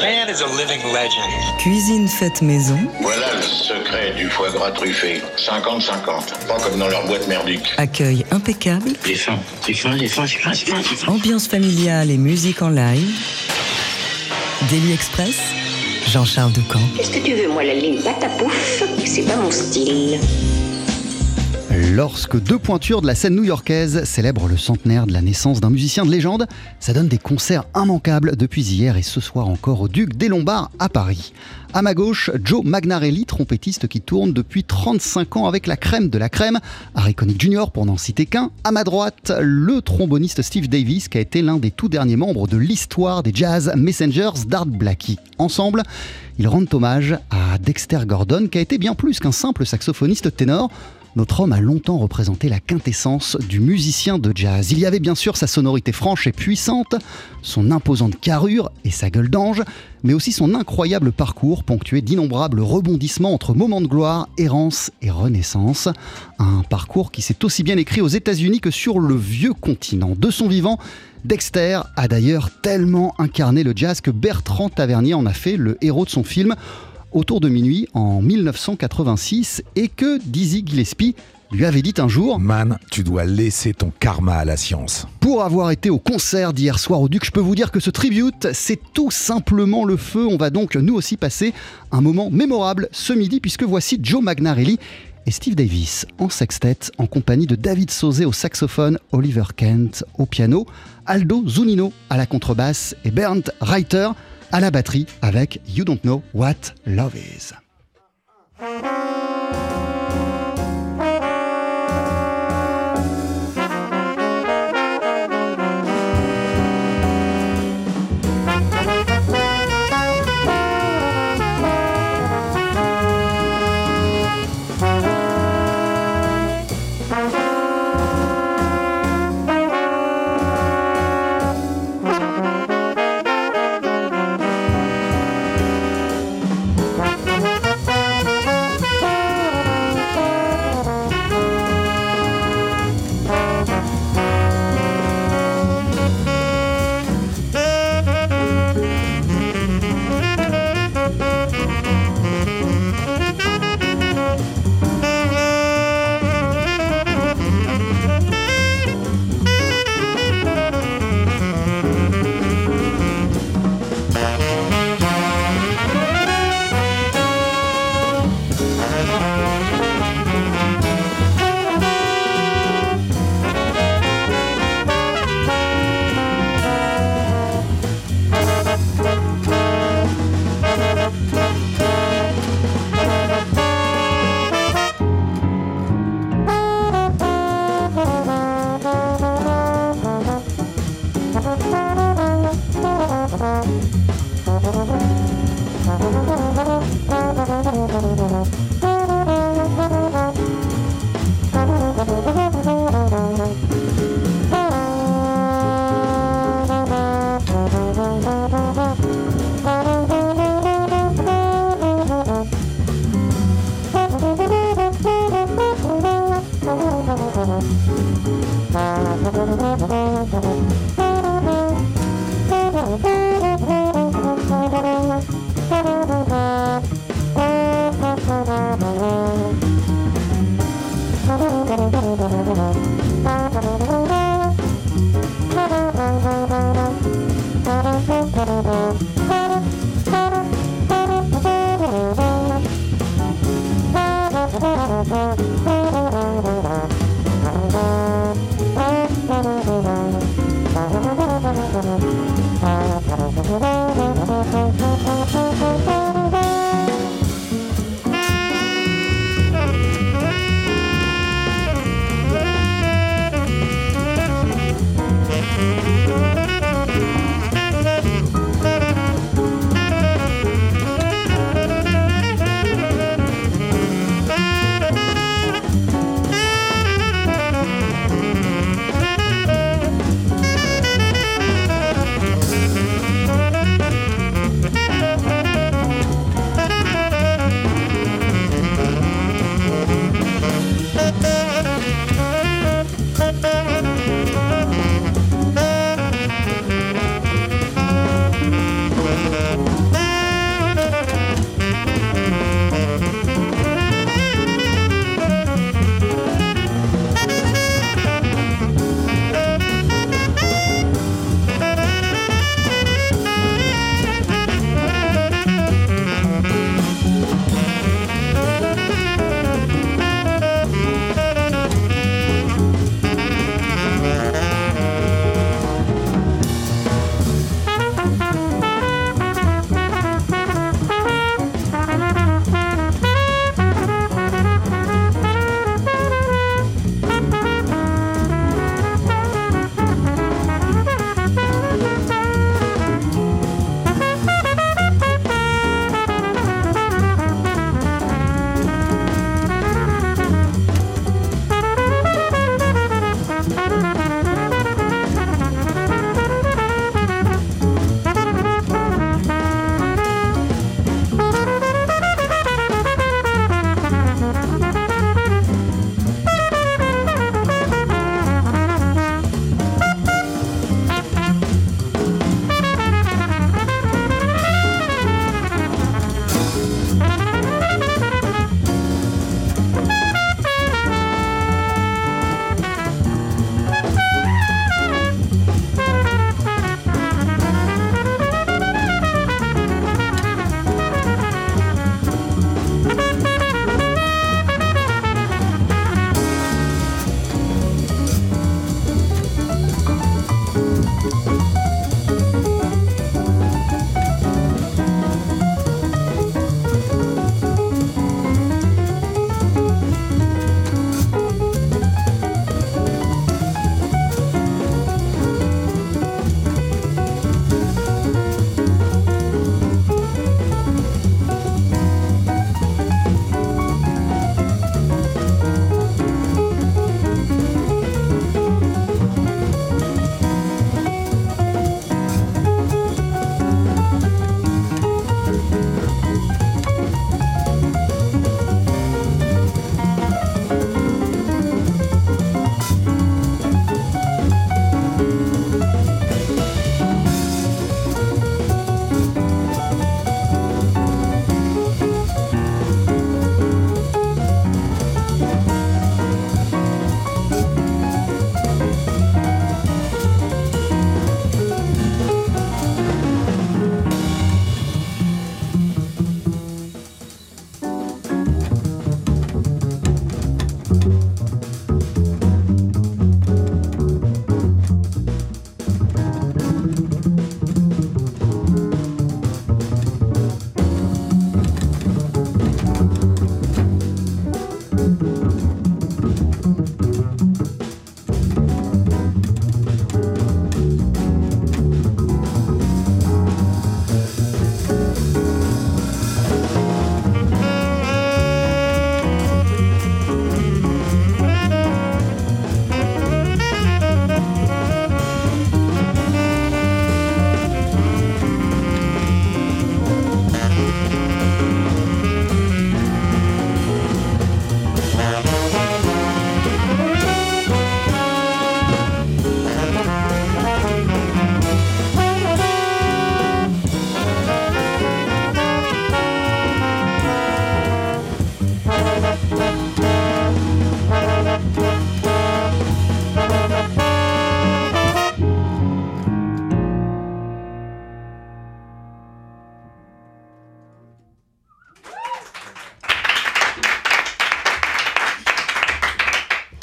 man is a living legend. Cuisine faite maison. Voilà le secret du foie gras truffé. 50-50. Pas comme dans leur boîte merdique. Accueil impeccable. Il est fin. Il est fin, il est fin, il est fin, il est fin, il est fin. Ambiance familiale et musique en live. Daily Express. Jean-Charles Ducamp. Qu'est-ce que tu veux, moi, la ligne patapouf? C'est pas mon style. Lorsque deux pointures de la scène new-yorkaise célèbrent le centenaire de la naissance d'un musicien de légende, ça donne des concerts immanquables depuis hier et ce soir encore au Duc des Lombards à Paris. À ma gauche, Joe Magnarelli, trompettiste qui tourne depuis 35 ans avec la crème de la crème, Harry Connick Jr. pour n'en citer qu'un. À ma droite, le tromboniste Steve Davis qui a été l'un des tout derniers membres de l'histoire des Jazz Messengers d'Art Blackie. Ensemble, ils rendent hommage à Dexter Gordon qui a été bien plus qu'un simple saxophoniste ténor notre homme a longtemps représenté la quintessence du musicien de jazz. Il y avait bien sûr sa sonorité franche et puissante, son imposante carrure et sa gueule d'ange, mais aussi son incroyable parcours ponctué d'innombrables rebondissements entre moments de gloire, errance et renaissance. Un parcours qui s'est aussi bien écrit aux États-Unis que sur le vieux continent. De son vivant, Dexter a d'ailleurs tellement incarné le jazz que Bertrand Tavernier en a fait le héros de son film autour de minuit en 1986 et que Dizzy Gillespie lui avait dit un jour Man, tu dois laisser ton karma à la science. Pour avoir été au concert d'hier soir au Duc, je peux vous dire que ce tribute, c'est tout simplement le feu. On va donc nous aussi passer un moment mémorable ce midi puisque voici Joe Magnarelli et Steve Davis en sextet en compagnie de David Sauzé au saxophone, Oliver Kent au piano, Aldo Zunino à la contrebasse et Bernd Reiter à la batterie avec You Don't Know What Love Is. Thank you.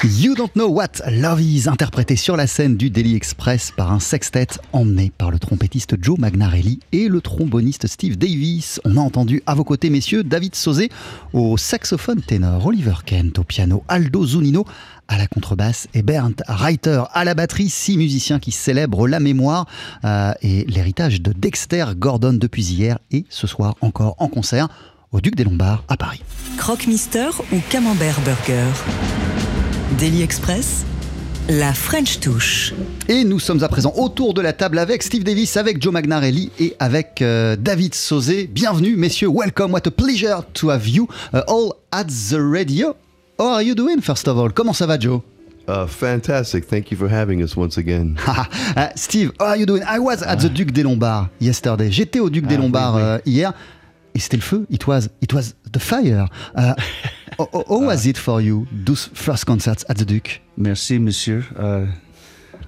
You Don't Know What Love Is, interprété sur la scène du Daily Express par un sextet emmené par le trompettiste Joe Magnarelli et le tromboniste Steve Davis. On a entendu à vos côtés, messieurs, David Sauzé au saxophone ténor, Oliver Kent au piano, Aldo Zunino à la contrebasse et Bernd Reiter à la batterie, six musiciens qui célèbrent la mémoire euh, et l'héritage de Dexter Gordon depuis hier et ce soir encore en concert au Duc des Lombards à Paris. Croque-Mister ou Camembert Burger? Daily Express la French touche. Et nous sommes à présent autour de la table avec Steve Davis, avec Joe Magnarelli et avec euh, David Sauzé. Bienvenue, messieurs. Welcome. What a pleasure to have you uh, all at the radio. How are you doing, first of all? Comment ça va, Joe? Uh, fantastic. Thank you for having us once again. uh, Steve, how are you doing? I was at the Duc des Lombards yesterday. J'étais au Duc des Ah, oui, Lombards oui. euh, hier. Et c'était le feu. It was, it was the fire. How, how was it for you, those first concerts at the Duke? Merci, monsieur. Uh,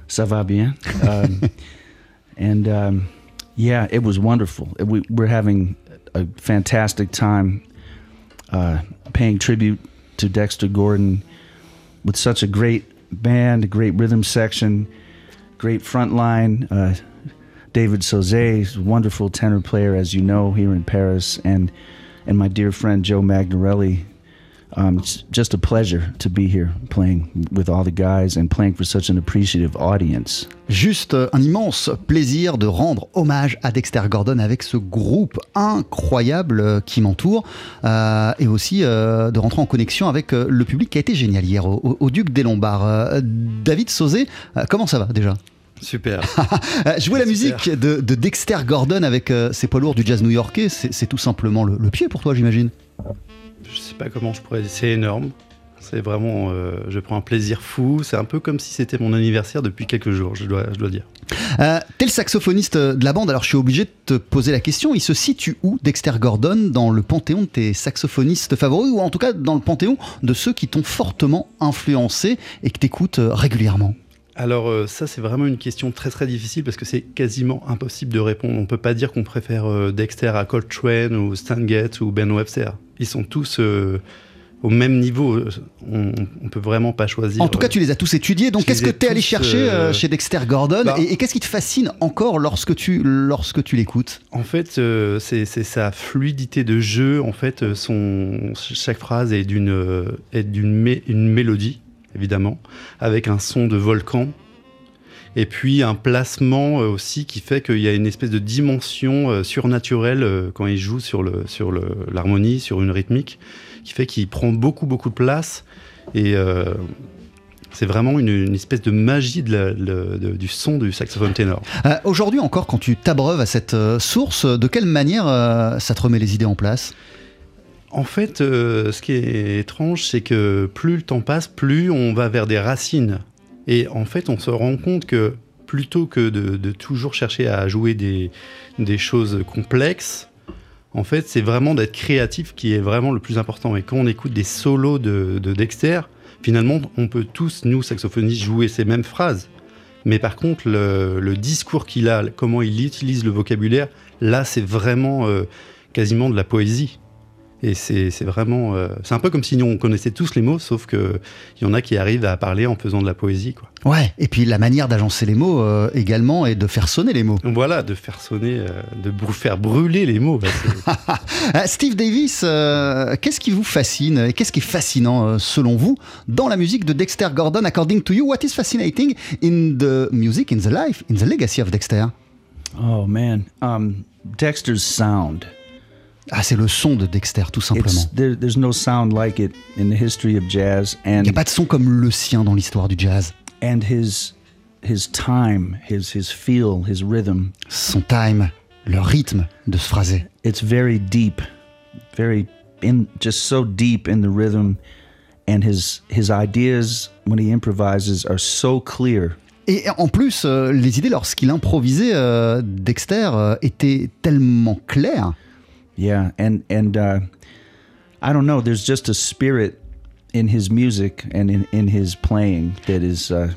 ça va bien. Um, and um, yeah, it was wonderful. We, we're having a fantastic time uh, paying tribute to Dexter Gordon with such a great band, a great rhythm section, great front line. Uh, David a wonderful tenor player, as you know, here in Paris, and and my dear friend Joe Magnarelli. Um, it's just a pleasure to be here playing with all the guys and playing for such an appreciative audience. Juste un immense plaisir de rendre hommage à Dexter Gordon avec ce groupe incroyable euh, qui m'entoure euh, et aussi euh, de rentrer en connexion avec euh, le public qui a été génial hier au, Duc des Lombards. Euh, David Sauzé, euh, comment ça va déjà? Super. Jouer la musique de, de Dexter Gordon avec euh, ses poids lourds du jazz new-yorkais, c'est c'est tout simplement le, le pied pour toi, j'imagine? Je sais pas comment je pourrais dire. C'est énorme. C'est vraiment. euh, je prends un plaisir fou. C'est un peu comme si c'était mon anniversaire depuis quelques jours, je dois, je dois dire. Euh, T'es le saxophoniste de la bande, alors je suis obligé de te poser la question. Il se situe où, Dexter Gordon, dans le panthéon de tes saxophonistes favoris, ou en tout cas dans le panthéon de ceux qui t'ont fortement influencé et que t'écoutes euh, régulièrement? Alors, euh, ça, c'est vraiment une question très très difficile parce que c'est quasiment impossible de répondre. On peut pas dire qu'on préfère Dexter à Coltrane ou Stan Getz ou Ben Webster. Ils sont tous euh, au même niveau. On, on peut vraiment pas choisir. En tout cas, tu les as tous étudiés. Donc, qu'est-ce que ai t'es allé chercher euh, euh, chez Dexter Gordon bah- et, et qu'est-ce qui te fascine encore lorsque tu, lorsque tu l'écoutes? En fait, euh, c'est sa fluidité de jeu. En fait, son, chaque phrase est d'une est d'une mé- une mélodie, évidemment, avec un son de volcan. Et puis un placement euh, aussi qui fait qu'il y a une espèce de dimension euh, surnaturelle euh, quand il joue sur le sur le- l'harmonie, sur une rythmique, qui fait qu'il prend beaucoup beaucoup de place. Et euh, c'est vraiment une, une espèce de magie de la- le- de- du son du saxophone ténor. Euh, Aujourd'hui encore, quand tu t'abreuves à cette source, de quelle manière euh, ça te remet les idées en place? En fait, euh, ce qui est étrange, c'est que plus le temps passe, plus on va vers des racines. Et en fait, on se rend compte que plutôt que de, toujours chercher à jouer des, choses complexes, en fait, c'est vraiment d'être créatif qui est vraiment le plus important. Et quand on écoute des solos de, de Dexter, finalement, on peut tous, nous, saxophonistes, jouer ces mêmes phrases. Mais par contre, le, le discours qu'il a, comment il utilise le vocabulaire, là, c'est vraiment euh, quasiment de la poésie. Et c'est vraiment. euh, c'est un peu comme si nous, on connaissait tous les mots, sauf qu'il y en a qui arrivent à parler en faisant de la poésie. Quoi. Ouais, et puis la manière d'agencer les mots euh, également et de faire sonner les mots. Voilà, de faire sonner, euh, de brû- faire brûler les mots. bah, Steve Davis, euh, qu'est-ce qui vous fascine et qu'est-ce qui est fascinant euh, selon vous dans la musique de Dexter Gordon? According to you, what is fascinating in the music, in the life, in the legacy of Dexter? Oh man, um, Dexter's sound. Ah, c'est le son de Dexter, tout simplement. It's there, there's no sound like it in the history of jazz, Il n'y and a pas de son comme le sien dans l'histoire du jazz. and his his time, his his feel, his rhythm. Son time, le rythme de ce phrasé. It's very deep, very in just so deep in the rhythm, and his his ideas when he improvises are so clear. Et en plus, euh, les idées lorsqu'il improvisait, euh, Dexter, euh, étaient tellement claires. Yeah, and and uh, I don't know. There's just a spirit in his music and in, in his playing that is uh,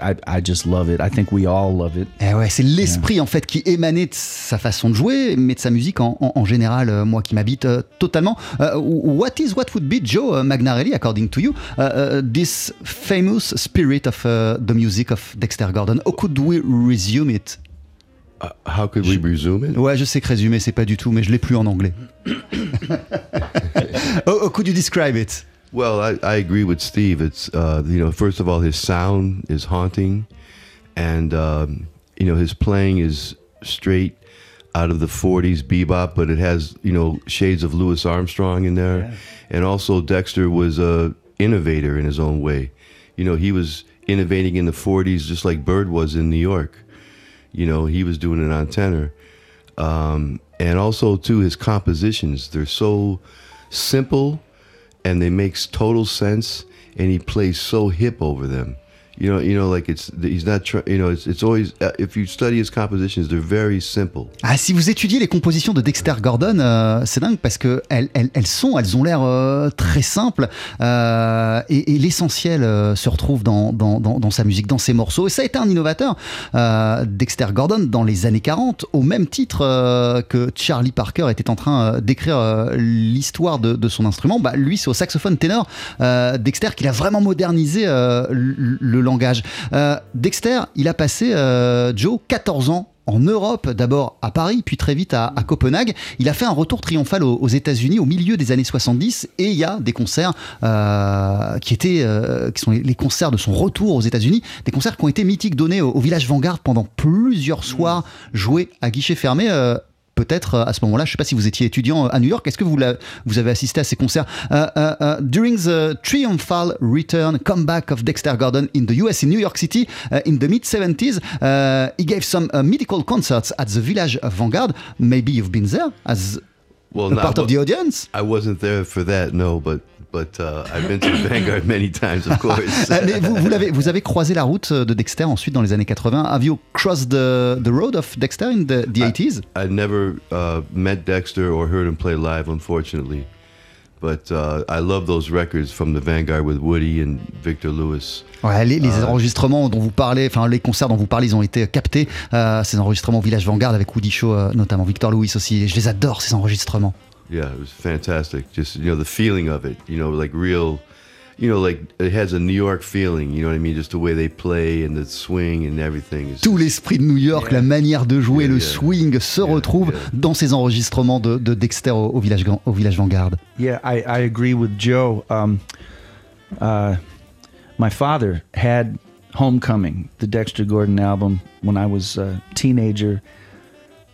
I, I just love it. I think we all love it. Eh ouais, c'est l'esprit en fait qui émanait de sa façon de jouer, mais de sa musique en, en, en général, euh, moi qui m'habite euh, totalement. Uh, what is, what would be, Joe uh, Magnarelli, according to you, uh, this famous spirit of the music of Dexter Gordon? How could we resume it? How could we resume it? Ouais, je sais que résumer, c'est pas du tout, mais je l'ai plus en anglais. how, how could you describe it? Well, I, I agree with Steve. It's uh, you know, first of all, his sound is haunting, and um, you know, his playing is straight out of the '40s bebop, but it has you know shades of Louis Armstrong in there, yeah. and also Dexter was a innovator in his own way. You know, he was innovating in the '40s just like Bird was in New York. You know, he was doing it on tenor, um, and also too his compositions. They're so simple and they makes total sense and he plays so hip over them you know you know like it's he's not trying you know it's, it's always if you study his compositions they're very simple. Si vous étudiez les compositions de Dexter Gordon euh, c'est dingue parce que elles, sont elles ont l'air euh, très simples euh, et, l'essentiel se retrouve dans, sa musique dans ses morceaux. Et ça a été un innovateur Dexter Gordon dans les années 40 au même titre que Charlie Parker était en train d'écrire l'histoire de, de, son instrument. Bah lui c'est au saxophone ténor Dexter qu'il a vraiment modernisé le langage. Euh, Dexter, il a passé, euh, Joe, 14 ans en Europe, d'abord à Paris, puis très vite à, à, Copenhague. Il a fait un retour triomphal aux, aux États-Unis au milieu des années 70 et il y a des concerts euh, qui étaient, euh, qui sont les concerts de son retour aux États-Unis, des concerts qui ont été mythiques, donnés au, au village Vanguard pendant plusieurs soirs, joués à guichet fermé. Euh, peut-être à ce moment-là, je ne sais pas si vous étiez étudiant à New York, est-ce que vous, vous avez assisté à ces concerts uh, uh, uh, During the triumphal return, comeback of Dexter Gordon in the US, in New York City, in the mid-70s, he gave some mythical concerts at the Village of Vanguard. Maybe you've been there as well, a part of the audience? I wasn't there for that, no, but but uh, I've been to Vanguard many times, of course. Mais vous, vous, avez, vous avez croisé la route de Dexter ensuite dans les années 80. Have you crossed the, the road of Dexter in the, the I, 80s? I never uh, met Dexter or heard him play live, unfortunately. But uh, I love those records from the Vanguard with Woody and Victor Lewis. Ouais, les, les uh, enregistrements dont vous parlez, enfin les concerts dont vous parlez, ils ont été captés. Euh, ces enregistrements au Village Vanguard avec Woody Shaw, euh, notamment Victor Lewis aussi. Je les adore ces enregistrements. Yeah, it was fantastic. Just you know the feeling of it. You know, like real. You know, like it has a New York feeling. You know what I mean? Just the way they play and the swing and everything. Tout l'esprit de New York, yeah. la manière de jouer, yeah, le yeah. swing se retrouve dans ces enregistrements de, de Dexter au, au, village au village Vanguard. Yeah, I, I agree with Joe. Um, uh, my father had Homecoming, the Dexter Gordon album, when I was a teenager,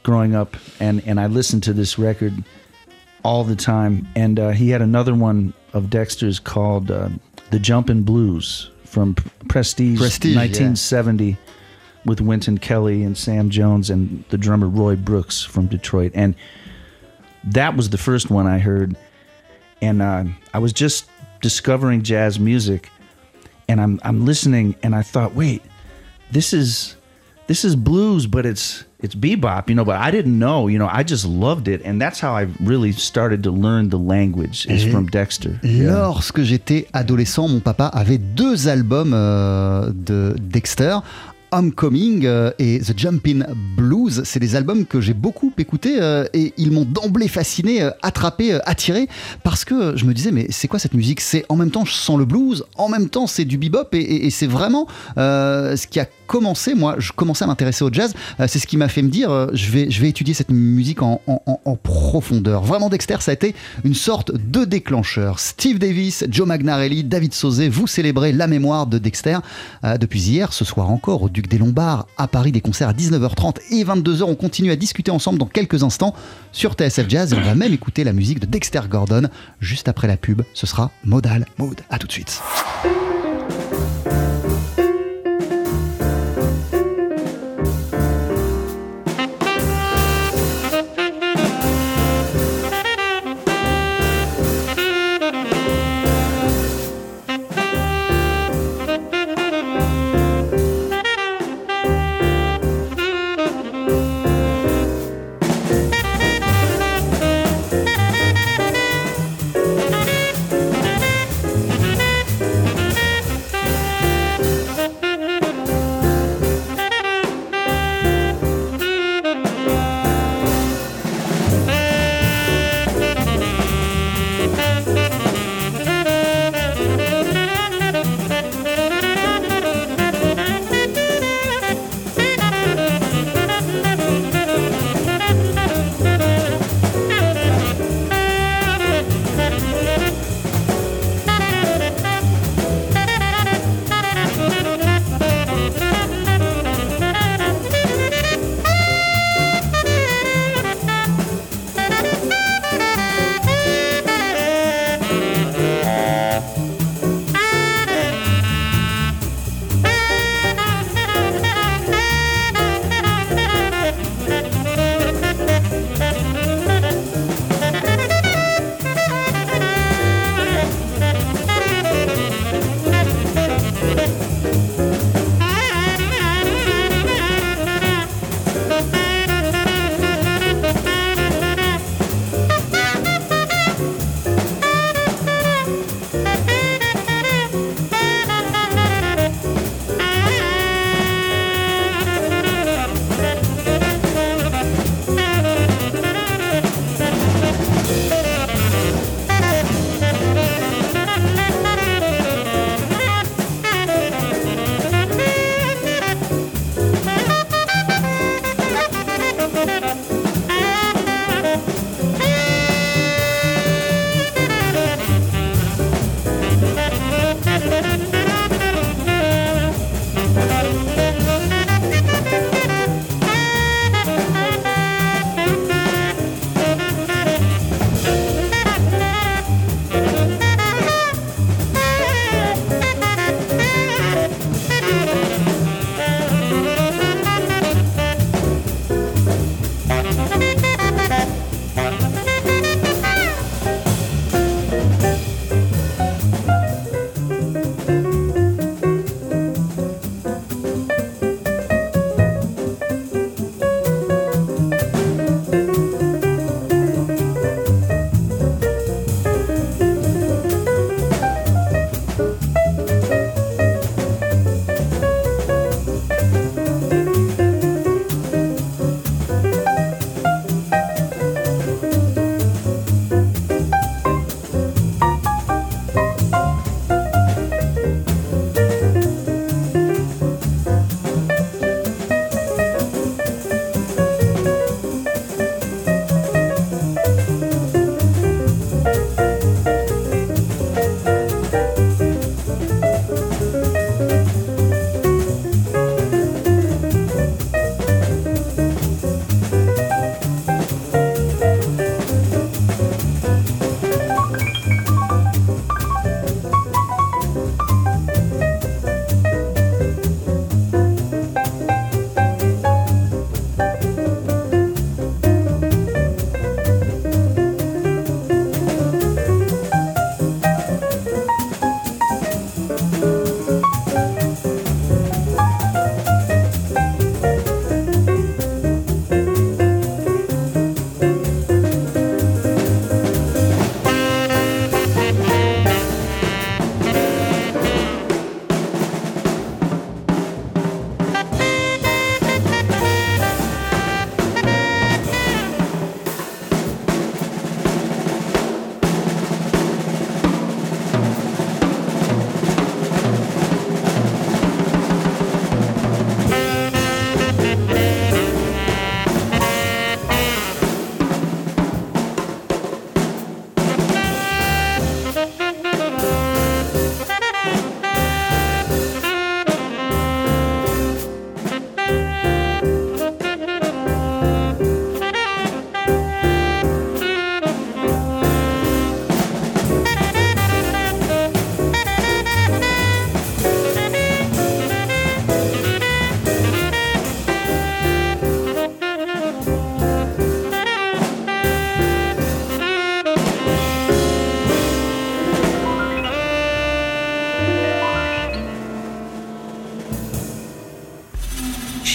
growing up, and and I listened to this record all the time. And uh, he had another one of Dexter's called uh, The Jumpin' Blues from Prestige, Prestige 1970 yeah. with Wynton Kelly and Sam Jones and the drummer Roy Brooks from Detroit. And that was the first one I heard. And uh, I was just discovering jazz music and I'm, I'm listening and I thought, wait, this is this is blues, but it's it's bebop, you know. But I didn't know, you know. I just loved it, and that's how I really started to learn the language is from Dexter. Lorsque j'étais adolescent, mon papa avait deux albums euh, de Dexter. Homecoming euh, et The Jumpin' Blues, c'est des albums que j'ai beaucoup écoutés euh, et ils m'ont d'emblée fasciné, attrapé, attiré parce que je me disais mais c'est quoi cette musique? C'est en même temps je sens le blues, en même temps c'est du bebop et, et, et c'est vraiment ce qui a commencé, moi je commençais à m'intéresser au jazz, c'est ce qui m'a fait me dire je, vais, je vais étudier cette musique en, en, profondeur. Vraiment Dexter ça a été une sorte de déclencheur. Steve Davis, Joe Magnarelli, David Sauzé, vous célébrez la mémoire de Dexter depuis hier, ce soir encore au Duc des Lombards à Paris, des concerts à 19h30 et 22h. On continue à discuter ensemble dans quelques instants sur TSF Jazz on va même écouter la musique de Dexter Gordon juste après la pub. Ce sera Modal Mode. À tout de suite.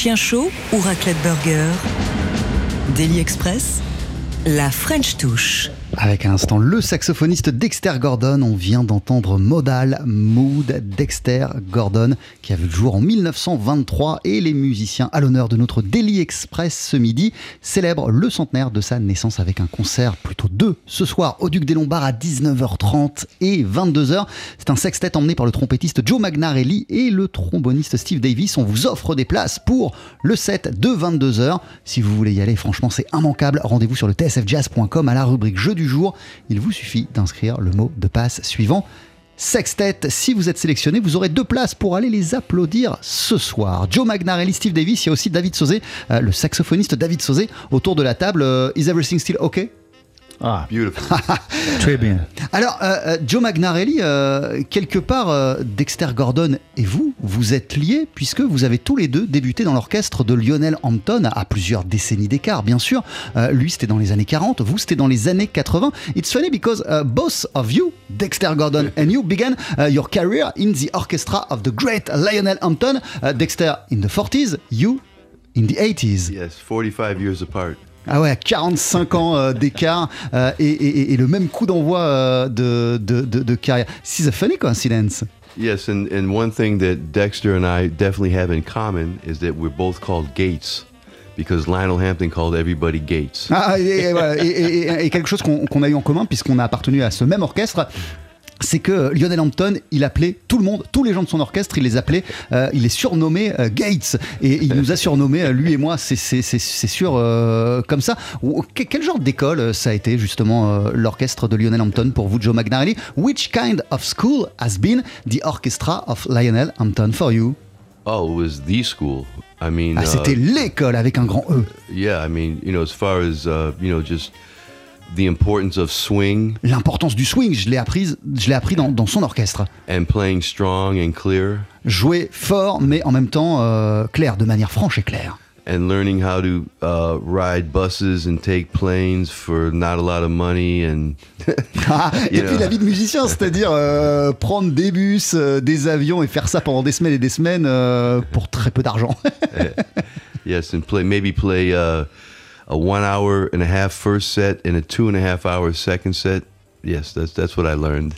Chien chaud ou raclette burger? Daily Express, la French touche. Avec à l'instant le saxophoniste Dexter Gordon, on vient d'entendre Modal Mood Dexter Gordon qui a vu le jour en 1923 et les musiciens à l'honneur de notre Daily Express ce midi célèbrent le centenaire de sa naissance avec un concert plutôt deux ce soir au Duc des Lombards à 19h30 et 22h. C'est un sextet emmené par le trompettiste Joe Magnarelli et le tromboniste Steve Davis. On vous offre des places pour le set de 22h. Si vous voulez y aller, franchement c'est immanquable. Rendez-vous sur le tsfjazz.com à la rubrique jeu du jour. Il vous suffit d'inscrire le mot de passe suivant. Sextet, si vous êtes sélectionné, vous aurez deux places pour aller les applaudir ce soir. Joe Magnarelli, Steve Davis, il y a aussi David Sauzé, euh, le saxophoniste David Sauzé, autour de la table. Euh, is everything still okay? Ah, Beautiful. très bien. Alors, euh, euh, Joe Magnarelli, euh, quelque part, euh, Dexter Gordon et vous, vous êtes liés puisque vous avez tous les deux débuté dans l'orchestre de Lionel Hampton à plusieurs décennies d'écart, bien sûr. Euh, lui, c'était dans les années 40, vous, c'était dans les années 80. It's funny because uh, both of you, Dexter Gordon and you, began uh, your career in the orchestra of the great Lionel Hampton. Uh, Dexter in the 40s, you in the 80s. yes, 45 years apart. Ah ouais, 45 ans euh, d'écart euh, et, et- et le même coup d'envoi euh, de, de, de- de carrière. C'est a funny coincidence. Yes, and, and one thing that Dexter and I definitely have in common is that we're both called Gates because Lionel Hampton called everybody Gates. Ah, et, et voilà, quelque chose qu'on qu'on a eu en commun puisqu'on a appartenu à ce même orchestre. C'est que Lionel Hampton, il appelait tout le monde, tous les gens de son orchestre, il les appelait, euh, il les surnommait euh, Gates. Et il nous a surnommés, euh, lui et moi, c'est- sûr, euh, comme ça. Quel genre d'école ça a été justement l'orchestre de Lionel Hampton pour vous, Joe Magnarelli? Which kind of school has been the orchestra of Lionel Hampton for you? Oh, it was the school. I mean, Ah, uh, C'était l'école avec un grand E. yeah, I mean, you know, as far as, uh, you know, just L'importance du swing, je l'ai apprise, je l'ai appris dans, dans son orchestre. and playing strong and clear Jouer fort, mais en même temps euh, clair, de manière franche et claire. and learning how to uh, ride buses and take planes for not a lot of money and Ah, et You puis know. la vie de musicien, c'est-à-dire euh, prendre des bus, euh, des avions et faire ça pendant des semaines et des semaines euh, pour très peu d'argent. yes, and play maybe play uh, a one hour and a half first set and a two and a half hour second set. Yes, that's that's what I learned.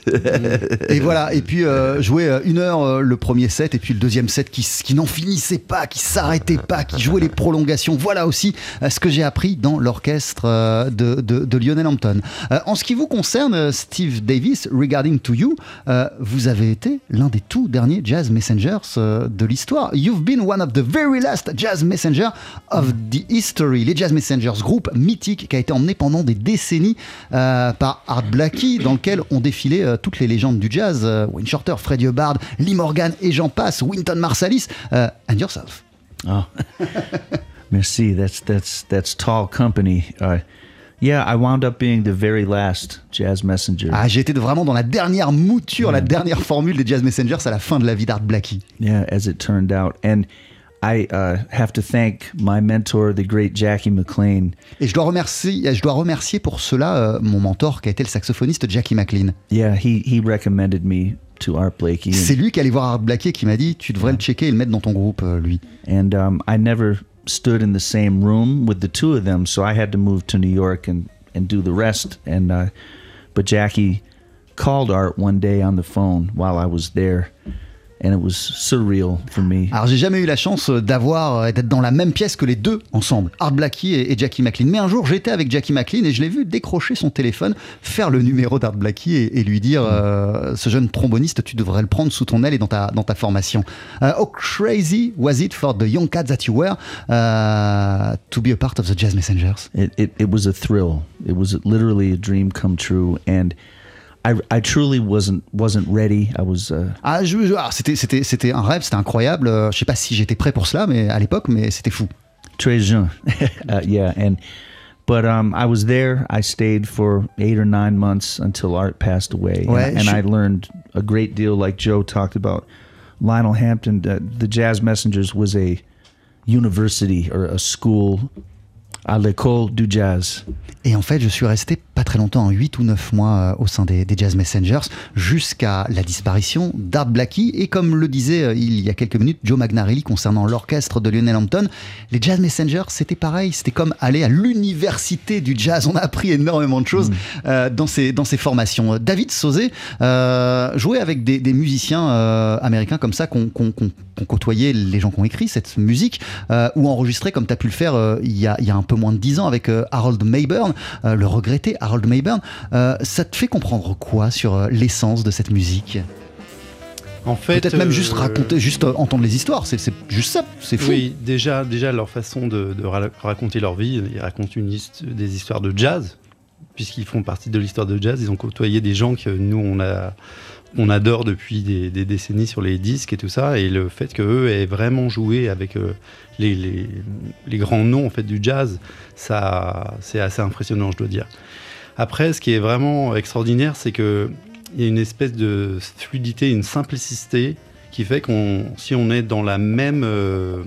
et voilà, et puis euh, jouer euh, une heure euh, le premier set et puis le deuxième set qui, n'en finissait pas, qui s'arrêtait pas, qui jouait les prolongations. Voilà aussi ce que j'ai appris dans l'orchestre de, de- Lionel Hampton. En ce qui vous concerne, Steve Davis, regarding to you, vous avez été l'un des tout derniers jazz messengers de l'histoire. You've been one of the very last jazz messengers of the history. Les Jazz Messengers, groupe mythique qui a été emmené pendant des décennies par Art Dans lequel ont défilé euh, toutes les légendes du jazz, euh, Wayne Shorter, Freddie Hubbard, Lee Morgan et j'en passe, Wynton Marsalis, euh, and yourself. Oh, merci. That's that's that's tall company. Uh, yeah, I wound up being the very last jazz messenger. Ah, j'ai été vraiment dans la dernière mouture, la dernière formule des Jazz Messengers à la fin de la vie d'Art Blakey. Yeah, as it turned out, and I uh, have to thank my mentor, the great Jackie McLean. Et je dois remercier, je dois remercier pour cela euh, mon mentor qui a été le saxophoniste Jackie McLean. Yeah, he he recommended me to Art Blakey. C'est lui qui allait voir Art Blakey qui m'a dit tu devrais le checker et le mettre dans ton groupe, euh, lui. and um, I never stood in the same room with the two of them, so I had to move to New York and and do the rest. And uh, but Jackie called Art one day on the phone while I was there, and it was surreal for me. Alors j'ai jamais eu la chance euh, d'avoir euh, d'être dans la même pièce que les deux ensemble, Art Blakey et, et Jackie McLean. Mais un jour j'étais avec Jackie McLean et je l'ai vu décrocher son téléphone, faire le numéro d'Art Blakey et, et lui dire euh, ce jeune tromboniste tu devrais le prendre sous ton aile et dans ta dans ta formation. Euh, how crazy was it for the young cats that you were uh, to be a part of the Jazz Messengers? It, it it was a thrill. It was literally a dream come true, and I I truly wasn't wasn't ready. I was. Uh, Ah, je- je- ah, c'était c'était c'était un rêve, c'était incroyable. Euh, Je sais pas si j'étais prêt pour cela, mais à l'époque, mais c'était fou. Très jeune. uh, yeah, and but um, I was there. I stayed for eight or nine months until Art passed away, and- Ouais, and, je- I learned a great deal. Like Joe talked about, Lionel Hampton, uh, the Jazz Messengers was a university or a school à l'école du jazz. Et en fait, je suis resté pas très longtemps, 8 ou 9 mois euh, au sein des, des Jazz Messengers, jusqu'à la disparition d'Art Blackie. Et comme le disait euh, il y a quelques minutes Joe Magnarelli concernant l'orchestre de Lionel Hampton, les Jazz Messengers, c'était pareil, c'était comme aller à l'université du jazz. On a appris énormément de choses euh, dans, ces, dans ces formations. David Sauzé euh, jouait avec des, des musiciens euh, américains comme ça, qu'on qu'on côtoyait les gens qui ont écrit cette musique, ou enregistré comme tu as pu le faire il, y a, il y a un peu moins de 10 ans avec euh, Harold Mayburn, euh, le regretté Harold Mayburn. Euh, ça te fait comprendre quoi sur l'essence de cette musique? En fait, Peut-être même juste raconter, juste entendre les histoires, c'est juste ça, c'est fou. Oui, déjà, déjà leur façon de, de ra- raconter leur vie, ils racontent une hist- des histoires de jazz, puisqu'ils font partie de l'histoire de jazz. Ils ont côtoyé des gens que nous on a, on adore depuis des, décennies sur les disques et tout ça, et le fait qu'eux aient vraiment joué avec euh, les, grands noms en fait du jazz, ça, c'est assez impressionnant, je dois dire. Après, ce qui est vraiment extraordinaire, c'est que il y a une espèce de fluidité, une simplicité qui fait qu'on, si on est dans la même euh,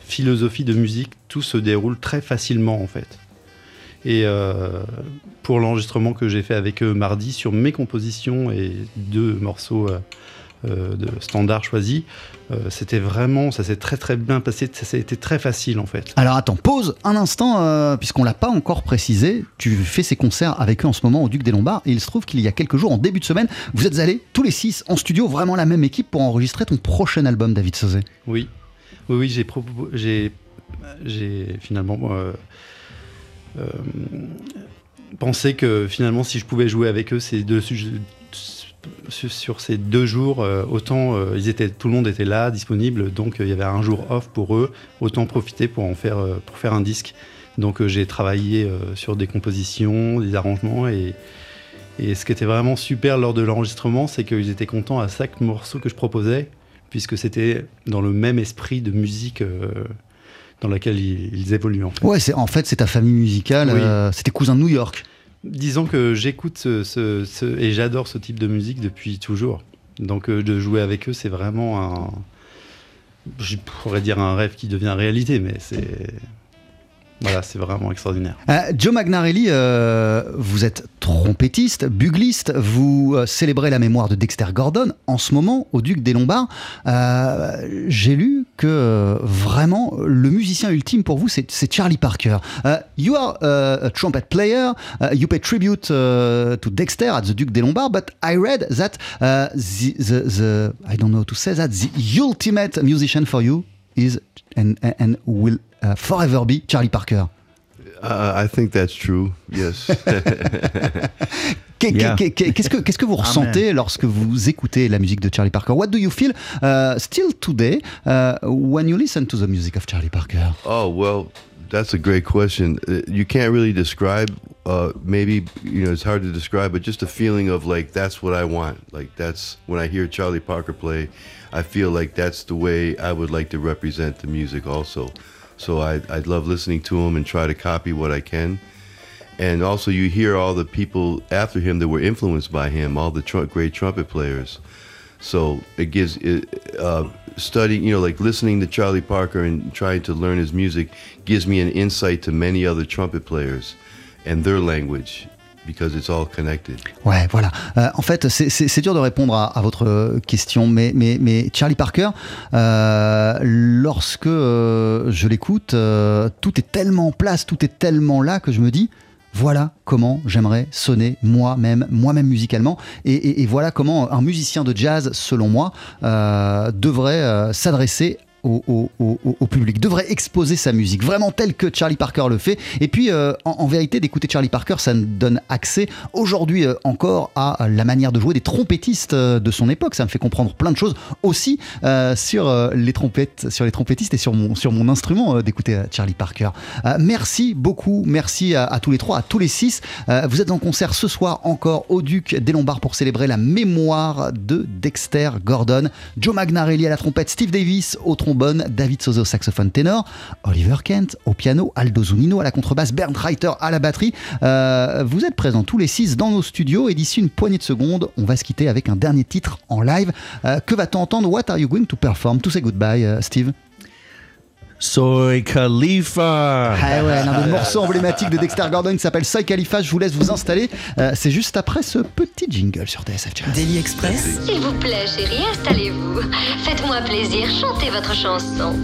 philosophie de musique, tout se déroule très facilement en fait. Et euh, pour l'enregistrement que j'ai fait avec eux mardi sur mes compositions et deux morceaux euh, euh, de standard choisis, euh, c'était vraiment, ça s'est très très bien passé, ça, a été très facile en fait. Alors attends, pause un instant, puisqu'on l'a pas encore précisé. Tu fais ces concerts avec eux en ce moment au Duc des Lombards, et il se trouve qu'il y a quelques jours, en début de semaine, vous êtes allés tous les six en studio, vraiment la même équipe, pour enregistrer ton prochain album, David Sauzé. Oui, oui, oui, j'ai propo- j'ai, j'ai finalement euh, euh, pensé que finalement, si je pouvais jouer avec eux ces deux sur, ces deux jours, euh, autant euh, ils étaient, tout le monde était là, disponible, donc il y avait un jour off pour eux, autant profiter pour en faire, pour faire un disque. Donc j'ai travaillé sur des compositions, des arrangements et et ce qui était vraiment super lors de l'enregistrement, c'est qu'ils étaient contents à chaque morceau que je proposais, puisque c'était dans le même esprit de musique dans laquelle ils, ils évoluent. En fait. Ouais, c'est en fait c'est ta famille musicale, Oui. euh, c'est tes cousins de New York. Disons que j'écoute ce, ce- ce- et j'adore ce type de musique depuis toujours. Donc euh, de jouer avec eux, c'est vraiment un, je pourrais dire un rêve qui devient réalité, mais c'est voilà, c'est vraiment extraordinaire. Euh, Joe Magnarelli, euh, vous êtes trompettiste, bugliste, vous euh, célébrez la mémoire de Dexter Gordon en ce moment au Duc des Lombards. J'ai lu que vraiment le musicien ultime pour vous, c'est Charlie Parker. You are a trumpet player, uh, you pay tribute uh, to Dexter at the Duc des Lombards, but I read that uh, the, the, the, I don't know how to say that, the ultimate musician for you is and, and will uh, forever be Charlie Parker. Uh, I think that's true. Yes. Qu'est- Yeah. qu'est- qu'est- Qu'est-ce que, qu'est-ce que vous ressentez lorsque vous écoutez la musique de Charlie Parker What do you feel uh, still today uh, when you listen to the music of Charlie Parker oh well, that's a great question. Uh, You can't really describe. Uh, maybe you know it's hard to describe, but just a feeling of like that's what I want. Like that's when I hear Charlie Parker play, I feel like that's the way I would like to represent the music also. So I I love listening to him and try to copy what I can. and also you hear all the people after him that were influenced by him, all the tru- great trumpet players. So it gives it, uh, studying, you know, like listening to Charlie Parker and trying to learn his music gives me an insight to many other trumpet players and their language because it's all connected. Ouais, voilà. Euh, en fait, c'est- dur de répondre à, votre question, mais, Charlie Parker, euh, lorsque euh, je l'écoute, tout est tellement en place, tout est tellement là que je me dis. Voilà comment j'aimerais sonner moi-même, moi-même musicalement, et, voilà comment un musicien de jazz, selon moi, devrait euh, s'adresser au, public, devrait exposer sa musique, vraiment telle que Charlie Parker le fait. Et puis, euh, en, vérité, d'écouter Charlie Parker, ça nous donne accès aujourd'hui euh, encore à la manière de jouer des trompettistes euh, de son époque. Ça me fait comprendre plein de choses aussi sur les trompettes, sur les trompettistes et sur mon, sur mon instrument d'écouter Charlie Parker. Merci beaucoup, merci à, à tous les trois, à tous les six. Vous êtes en concert ce soir encore au Duc des Lombards pour célébrer la mémoire de Dexter Gordon, Joe Magnarelli à la trompette, Steve Davis au trombone, David Sozo au saxophone ténor, Oliver Kent au piano, Aldo Zunino à la contrebasse, Bernd Reiter à la batterie. Euh, vous êtes présents tous les six dans nos studios et d'ici une poignée de secondes, on va se quitter avec un dernier titre en live. Euh, que va-t-on entendre? What are you going to perform? To say goodbye, euh, Steve Soy Khalifa. Ah ouais, l'un des morceaux emblématiques de Dexter Gordon qui s'appelle Soy Khalifa. Je vous laisse vous installer. Euh, c'est juste après ce petit jingle sur TSF Jazz. Daily Express, S'il vous plaît, chérie, installez-vous. Faites-moi plaisir, chantez votre chanson.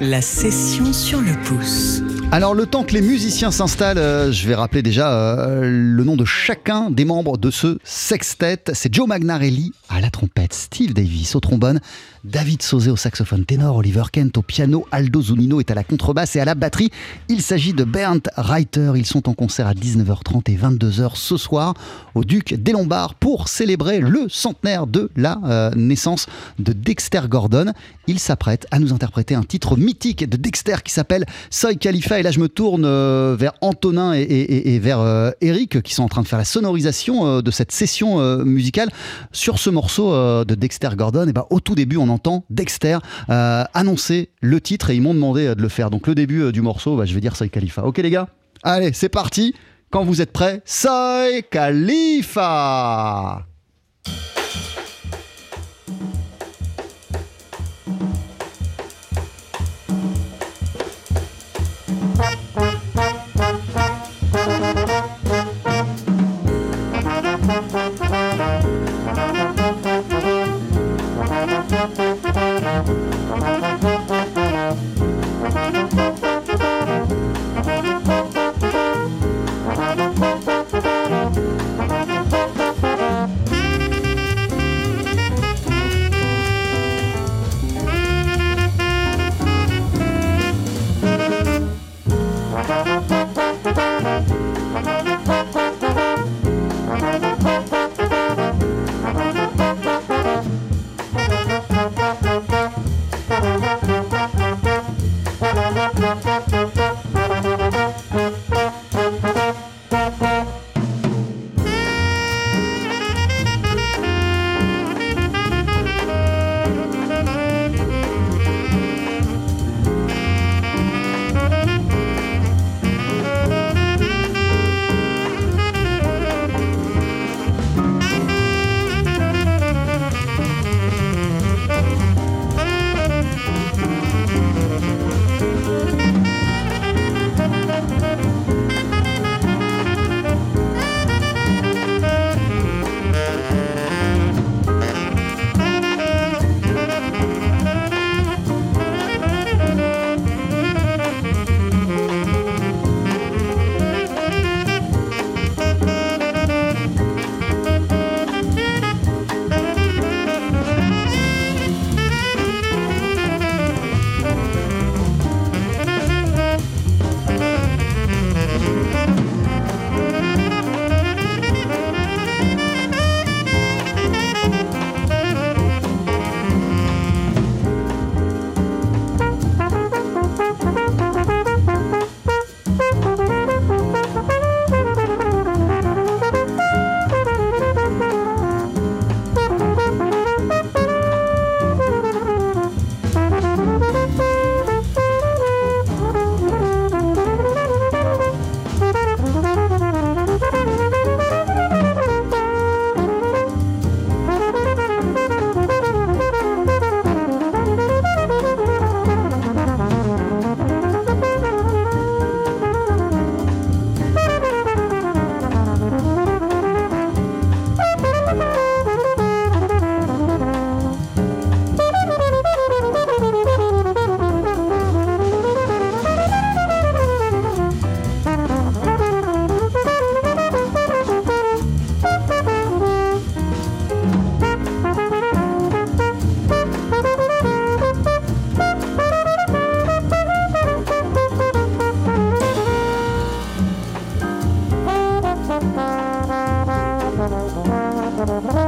la session sur le pouce. Alors, le temps que les musiciens s'installent, euh, je vais rappeler déjà euh, le nom de chacun des membres de ce sextet. C'est Joe Magnarelli à la trompette, Steve Davis au trombone, David Sauzé au saxophone ténor, Oliver Kent au piano, Aldo Zunino est à la contrebasse et à la batterie. Il s'agit de Bernd Reiter. Ils sont en concert à 19h30 et 22h ce soir au Duc des Lombards pour célébrer le centenaire de la euh, naissance de Dexter Gordon. Il s'apprête à nous interpréter un titre mythique de Dexter qui s'appelle Soy Khalifa. Et là, je me tourne euh, vers Antonin et, vers euh, Eric qui sont en train de faire la sonorisation de cette session musicale sur ce morceau de Dexter Gordon. Et ben, au tout début, on entend Dexter euh, annoncer le titre et ils m'ont demandé euh, de le faire. Donc, le début euh, du morceau, bah, je vais dire Soy Khalifa. Ok, les gars? Allez, c'est parti. Quand vous êtes prêts, Soy Khalifa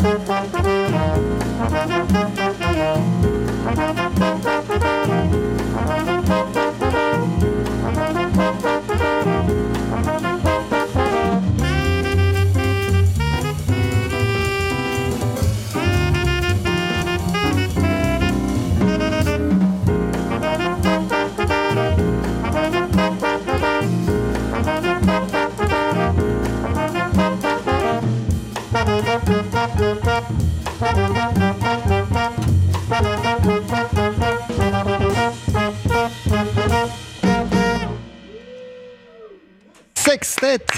Sextet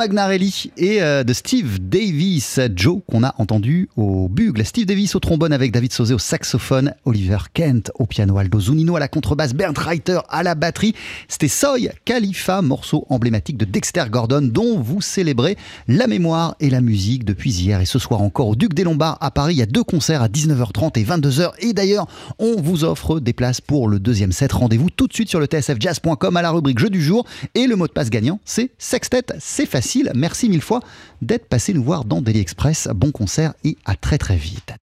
Magnarelli et euh, de Steve Davis. Joe qu'on a entendu au bugle, Steve Davis au trombone avec David Sauzé au saxophone, Oliver Kent au piano, Aldo Zunino à la contrebasse, Bernd Reiter à la batterie. C'était Soy Khalifa, morceau emblématique de Dexter Gordon dont vous célébrez la mémoire et la musique depuis hier et ce soir encore au Duc des Lombards à Paris. Il y a deux concerts à 19h30 et 22h et d'ailleurs on vous offre des places pour le deuxième set. Rendez-vous tout de suite sur le tsfjazz.com à la rubrique jeu du jour et le mot de passe gagnant c'est Sextet. C'est facile. Merci mille fois d'être passé nous voir dans Daily Express. Bon concert et à très très vite.